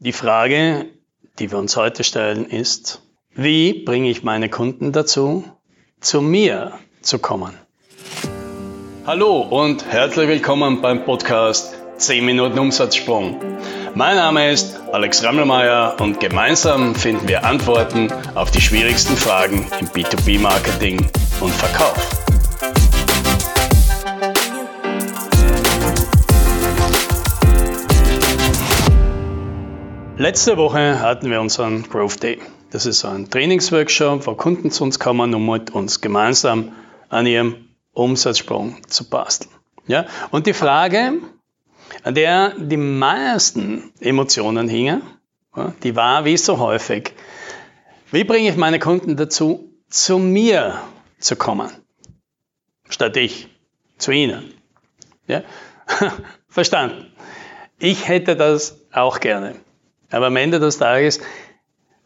Die Frage, die wir uns heute stellen, ist, wie bringe ich meine Kunden dazu, zu mir zu kommen? Hallo und herzlich willkommen beim Podcast 10 Minuten Umsatzsprung. Mein Name ist Alex Rammelmeier und gemeinsam finden wir Antworten auf die schwierigsten Fragen im B2B-Marketing und Verkauf. Letzte Woche hatten wir unseren Growth Day. Das ist ein Trainingsworkshop, wo Kunden zu uns kommen, um mit uns gemeinsam an ihrem Umsatzsprung zu basteln. Ja? Und die Frage, an der die meisten Emotionen hingen, die war wie so häufig, wie bringe ich meine Kunden dazu, zu mir zu kommen, statt ich zu ihnen? Ja? Verstanden. Ich hätte das auch gerne. Aber am Ende des Tages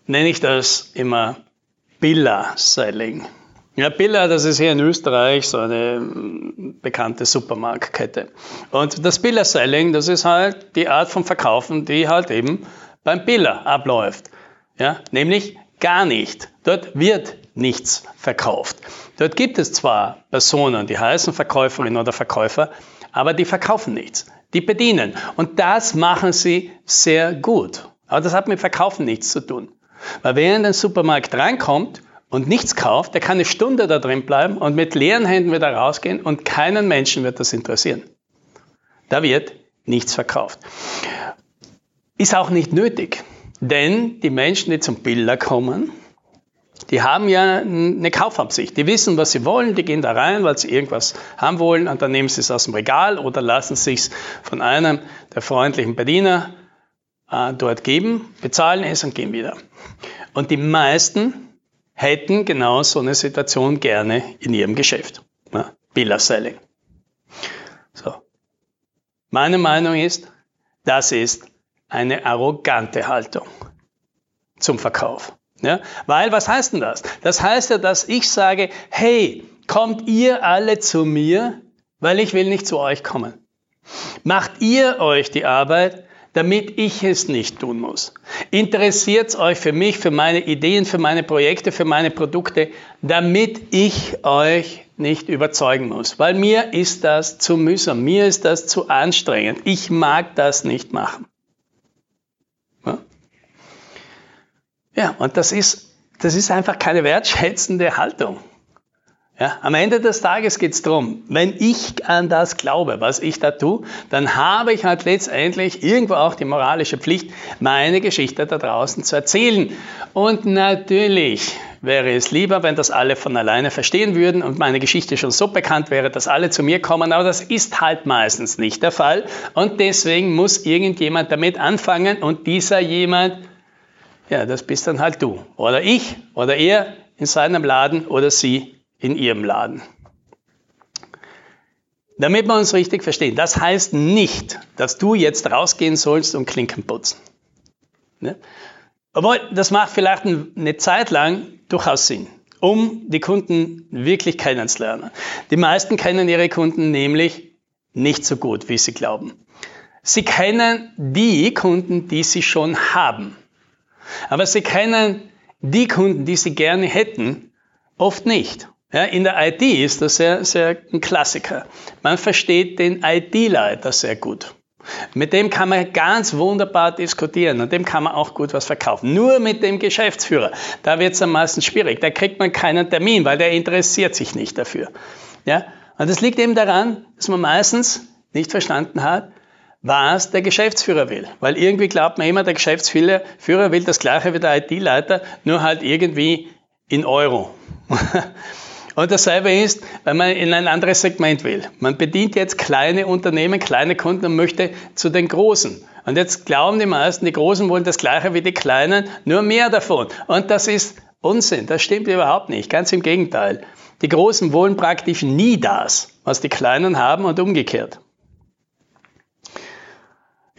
nenne ich das immer Billa-Selling. Ja, Billa, das ist hier in Österreich so eine mm, bekannte Supermarktkette. Und das Billa-Selling, das ist halt die Art von Verkaufen, die halt eben beim Billa abläuft. Ja, nämlich gar nicht. Dort wird nichts verkauft. Dort gibt es zwar Personen, die heißen Verkäuferin oder Verkäufer, aber die verkaufen nichts. Die bedienen. Und das machen sie sehr gut. Aber das hat mit Verkaufen nichts zu tun. Weil wer in den Supermarkt reinkommt und nichts kauft, der kann eine Stunde da drin bleiben und mit leeren Händen wieder rausgehen und keinen Menschen wird das interessieren. Da wird nichts verkauft. Ist auch nicht nötig, denn die Menschen, die zum Bilder kommen, die haben ja eine Kaufabsicht. Die wissen, was sie wollen, die gehen da rein, weil sie irgendwas haben wollen und dann nehmen sie es aus dem Regal oder lassen sich von einem der freundlichen Bediener äh, dort geben, bezahlen es und gehen wieder. Und die meisten hätten genau so eine Situation gerne in ihrem Geschäft. Ja, Billa Selling. So. Meine Meinung ist, das ist eine arrogante Haltung zum Verkauf. Ja? Weil, was heißt denn das? Das heißt ja, dass ich sage, hey, kommt ihr alle zu mir, weil ich will nicht zu euch kommen. Macht ihr euch die Arbeit, damit ich es nicht tun muss. Interessiert euch für mich, für meine Ideen, für meine Projekte, für meine Produkte, damit ich euch nicht überzeugen muss. Weil mir ist das zu mühsam, mir ist das zu anstrengend. Ich mag das nicht machen. Ja, ja und das ist, das ist einfach keine wertschätzende Haltung. Ja, am Ende des Tages geht es darum, wenn ich an das glaube, was ich da tue, dann habe ich halt letztendlich irgendwo auch die moralische Pflicht, meine Geschichte da draußen zu erzählen. Und natürlich wäre es lieber, wenn das alle von alleine verstehen würden und meine Geschichte schon so bekannt wäre, dass alle zu mir kommen, aber das ist halt meistens nicht der Fall. Und deswegen muss irgendjemand damit anfangen und dieser jemand, ja, das bist dann halt du. Oder ich oder er in seinem Laden oder sie in ihrem Laden. Damit wir uns richtig verstehen, das heißt nicht, dass du jetzt rausgehen sollst und Klinken putzen. Ne? Obwohl, das macht vielleicht eine Zeit lang durchaus Sinn, um die Kunden wirklich kennenzulernen. Die meisten kennen ihre Kunden nämlich nicht so gut, wie sie glauben. Sie kennen die Kunden, die sie schon haben. Aber sie kennen die Kunden, die sie gerne hätten, oft nicht. Ja, in der IT ist das sehr, sehr ein Klassiker. Man versteht den IT-Leiter sehr gut. Mit dem kann man ganz wunderbar diskutieren und dem kann man auch gut was verkaufen. Nur mit dem Geschäftsführer, da wird es am meisten schwierig. Da kriegt man keinen Termin, weil der interessiert sich nicht dafür. Ja? Und das liegt eben daran, dass man meistens nicht verstanden hat, was der Geschäftsführer will. Weil irgendwie glaubt man immer, der Geschäftsführer will das gleiche wie der IT-Leiter, nur halt irgendwie in Euro. Und dasselbe ist, wenn man in ein anderes Segment will. Man bedient jetzt kleine Unternehmen, kleine Kunden und möchte zu den Großen. Und jetzt glauben die meisten, die Großen wollen das Gleiche wie die Kleinen, nur mehr davon. Und das ist Unsinn. Das stimmt überhaupt nicht. Ganz im Gegenteil. Die Großen wollen praktisch nie das, was die Kleinen haben und umgekehrt.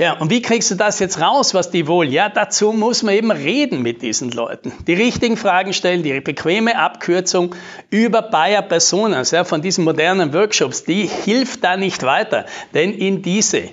Ja, und wie kriegst du das jetzt raus, was die wollen? Ja, dazu muss man eben reden mit diesen Leuten. Die richtigen Fragen stellen, die bequeme Abkürzung über Bayer Personas, ja, von diesen modernen Workshops, die hilft da nicht weiter. Denn in diese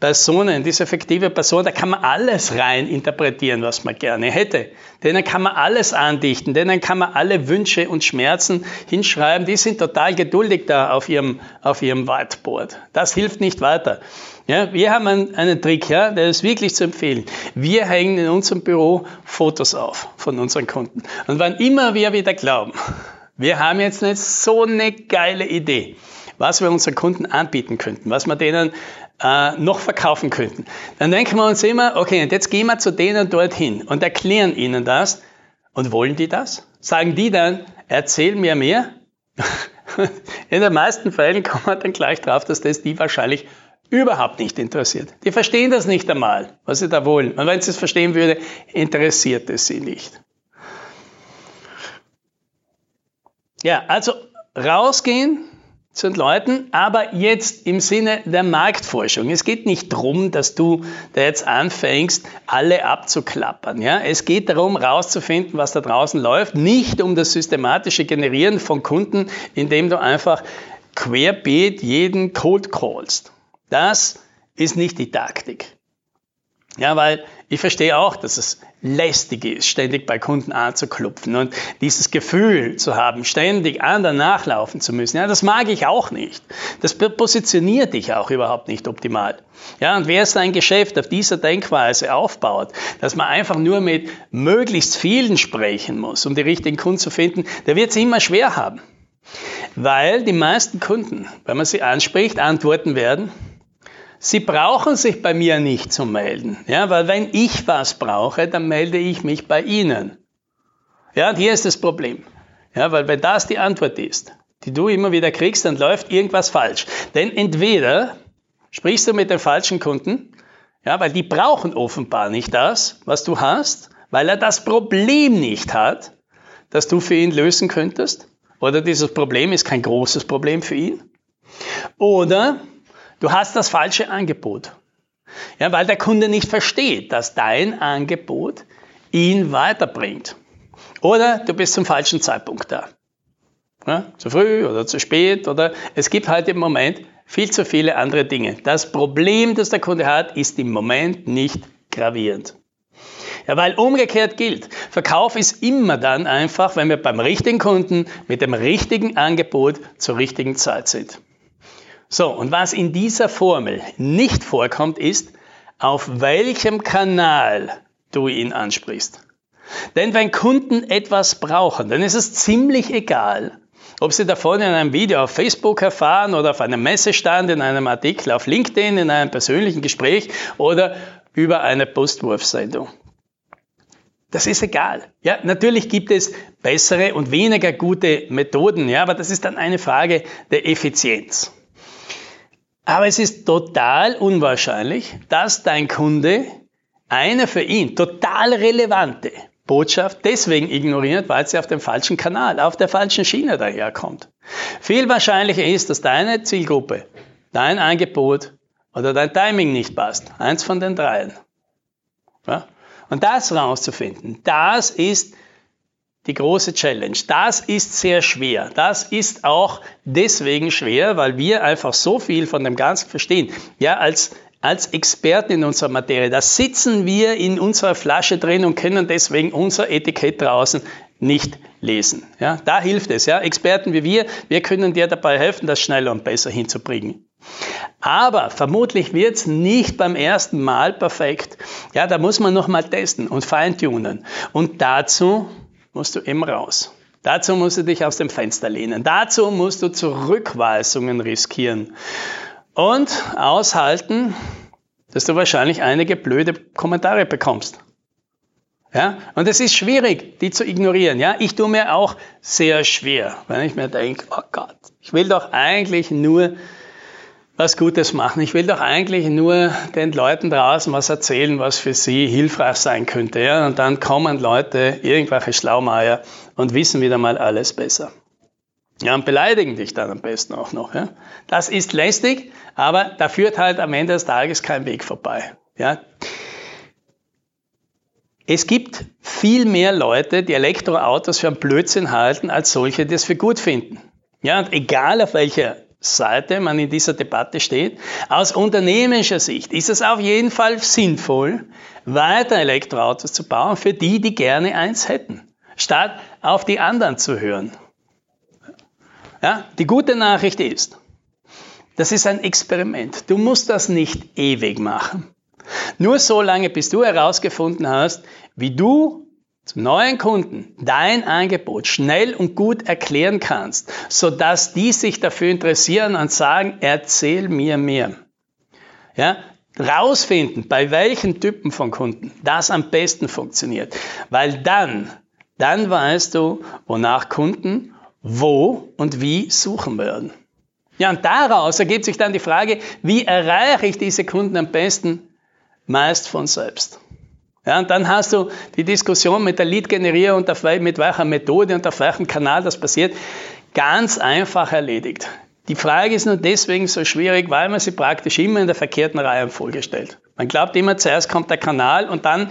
Personen, diese effektive Person, da kann man alles rein interpretieren, was man gerne hätte. Denen kann man alles andichten, denen kann man alle Wünsche und Schmerzen hinschreiben. Die sind total geduldig da auf ihrem, auf ihrem Whiteboard. Das hilft nicht weiter. Ja, wir haben einen, einen Trick, ja, der ist wirklich zu empfehlen. Wir hängen in unserem Büro Fotos auf von unseren Kunden. Und wann immer wir wieder glauben, wir haben jetzt nicht so eine geile Idee, was wir unseren Kunden anbieten könnten, was wir denen äh, noch verkaufen könnten. Dann denken wir uns immer, okay, und jetzt gehen wir zu denen dorthin und erklären ihnen das. Und wollen die das? Sagen die dann, erzähl mir mehr? In den meisten Fällen kommt man dann gleich drauf, dass das die wahrscheinlich überhaupt nicht interessiert. Die verstehen das nicht einmal, was sie da wollen. Und wenn sie es verstehen würde, interessiert es sie nicht. Ja, also rausgehen, zu Leuten, aber jetzt im Sinne der Marktforschung. Es geht nicht darum, dass du da jetzt anfängst, alle abzuklappern. Ja? Es geht darum, rauszufinden, was da draußen läuft, nicht um das systematische Generieren von Kunden, indem du einfach querbeet jeden Cold callst. Das ist nicht die Taktik. Ja, weil ich verstehe auch, dass es lästig ist, ständig bei Kunden anzuklopfen und dieses Gefühl zu haben, ständig anderen nachlaufen zu müssen. Ja, das mag ich auch nicht. Das positioniert dich auch überhaupt nicht optimal. Ja, und wer sein Geschäft auf dieser Denkweise aufbaut, dass man einfach nur mit möglichst vielen sprechen muss, um die richtigen Kunden zu finden, der wird es immer schwer haben. Weil die meisten Kunden, wenn man sie anspricht, antworten werden, Sie brauchen sich bei mir nicht zu melden, ja, weil wenn ich was brauche, dann melde ich mich bei Ihnen. Ja, und hier ist das Problem. Ja, weil wenn das die Antwort ist, die du immer wieder kriegst, dann läuft irgendwas falsch. Denn entweder sprichst du mit den falschen Kunden, ja, weil die brauchen offenbar nicht das, was du hast, weil er das Problem nicht hat, das du für ihn lösen könntest, oder dieses Problem ist kein großes Problem für ihn. Oder Du hast das falsche Angebot. Ja, weil der Kunde nicht versteht, dass dein Angebot ihn weiterbringt. Oder du bist zum falschen Zeitpunkt da. Ja, zu früh oder zu spät oder es gibt halt im Moment viel zu viele andere Dinge. Das Problem, das der Kunde hat, ist im Moment nicht gravierend. Ja, weil umgekehrt gilt, Verkauf ist immer dann einfach, wenn wir beim richtigen Kunden mit dem richtigen Angebot zur richtigen Zeit sind. So, und was in dieser Formel nicht vorkommt, ist, auf welchem Kanal du ihn ansprichst. Denn wenn Kunden etwas brauchen, dann ist es ziemlich egal, ob sie davon in einem Video auf Facebook erfahren oder auf einem Messestand, in einem Artikel auf LinkedIn, in einem persönlichen Gespräch oder über eine Postwurfsendung. Das ist egal. Ja, natürlich gibt es bessere und weniger gute Methoden, ja, aber das ist dann eine Frage der Effizienz. Aber es ist total unwahrscheinlich, dass dein Kunde eine für ihn total relevante Botschaft deswegen ignoriert, weil sie auf dem falschen Kanal, auf der falschen Schiene daherkommt. Viel wahrscheinlicher ist, dass deine Zielgruppe, dein Angebot oder dein Timing nicht passt. Eins von den dreien. Ja? Und das rauszufinden, das ist die große Challenge. Das ist sehr schwer. Das ist auch deswegen schwer, weil wir einfach so viel von dem Ganzen verstehen. Ja, als, als Experten in unserer Materie, da sitzen wir in unserer Flasche drin und können deswegen unser Etikett draußen nicht lesen. Ja, da hilft es. Ja, Experten wie wir, wir können dir dabei helfen, das schneller und besser hinzubringen. Aber vermutlich wird es nicht beim ersten Mal perfekt. Ja, da muss man nochmal testen und feintunen. Und dazu musst du eben raus. Dazu musst du dich aus dem Fenster lehnen. Dazu musst du Zurückweisungen riskieren. Und aushalten, dass du wahrscheinlich einige blöde Kommentare bekommst. Ja? Und es ist schwierig, die zu ignorieren. Ja? Ich tue mir auch sehr schwer, wenn ich mir denke, oh Gott, ich will doch eigentlich nur was Gutes machen. Ich will doch eigentlich nur den Leuten draußen was erzählen, was für sie hilfreich sein könnte. Ja? Und dann kommen Leute, irgendwelche Schlaumeier, und wissen wieder mal alles besser. Ja, und beleidigen dich dann am besten auch noch. Ja? Das ist lästig, aber da führt halt am Ende des Tages kein Weg vorbei. Ja? Es gibt viel mehr Leute, die Elektroautos für einen Blödsinn halten, als solche, die es für gut finden. Ja, und egal auf welcher Seite man in dieser Debatte steht. Aus unternehmerischer Sicht ist es auf jeden Fall sinnvoll, weiter Elektroautos zu bauen für die, die gerne eins hätten, statt auf die anderen zu hören. Ja, die gute Nachricht ist, das ist ein Experiment. Du musst das nicht ewig machen. Nur so lange, bis du herausgefunden hast, wie du zum neuen Kunden dein Angebot schnell und gut erklären kannst, sodass die sich dafür interessieren und sagen, erzähl mir mehr. Ja, rausfinden, bei welchen Typen von Kunden das am besten funktioniert. Weil dann, dann weißt du, wonach Kunden wo und wie suchen werden. Ja, und daraus ergibt sich dann die Frage, wie erreiche ich diese Kunden am besten? Meist von selbst. Ja, und dann hast du die Diskussion mit der Lead-Generierung und auf, mit welcher Methode und auf welchem Kanal das passiert, ganz einfach erledigt. Die Frage ist nur deswegen so schwierig, weil man sie praktisch immer in der verkehrten Reihenfolge stellt. Man glaubt immer, zuerst kommt der Kanal und dann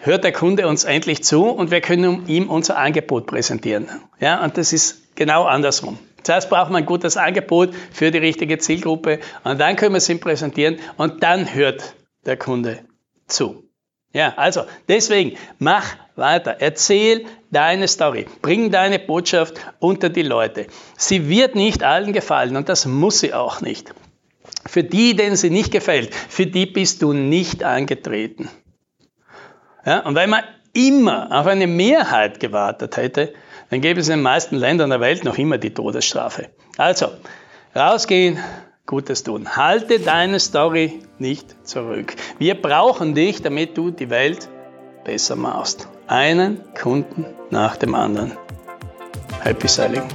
hört der Kunde uns endlich zu und wir können ihm unser Angebot präsentieren. Ja, und das ist genau andersrum. Zuerst braucht man ein gutes Angebot für die richtige Zielgruppe und dann können wir es ihm präsentieren und dann hört der Kunde zu. Ja, also deswegen mach weiter, erzähl deine Story, bring deine Botschaft unter die Leute. Sie wird nicht allen gefallen und das muss sie auch nicht. Für die, denen sie nicht gefällt, für die bist du nicht angetreten. Ja, und wenn man immer auf eine Mehrheit gewartet hätte, dann gäbe es in den meisten Ländern der Welt noch immer die Todesstrafe. Also, rausgehen, Gutes tun. Halte deine Story nicht zurück. Wir brauchen dich, damit du die Welt besser machst. Einen Kunden nach dem anderen. Happy Selling.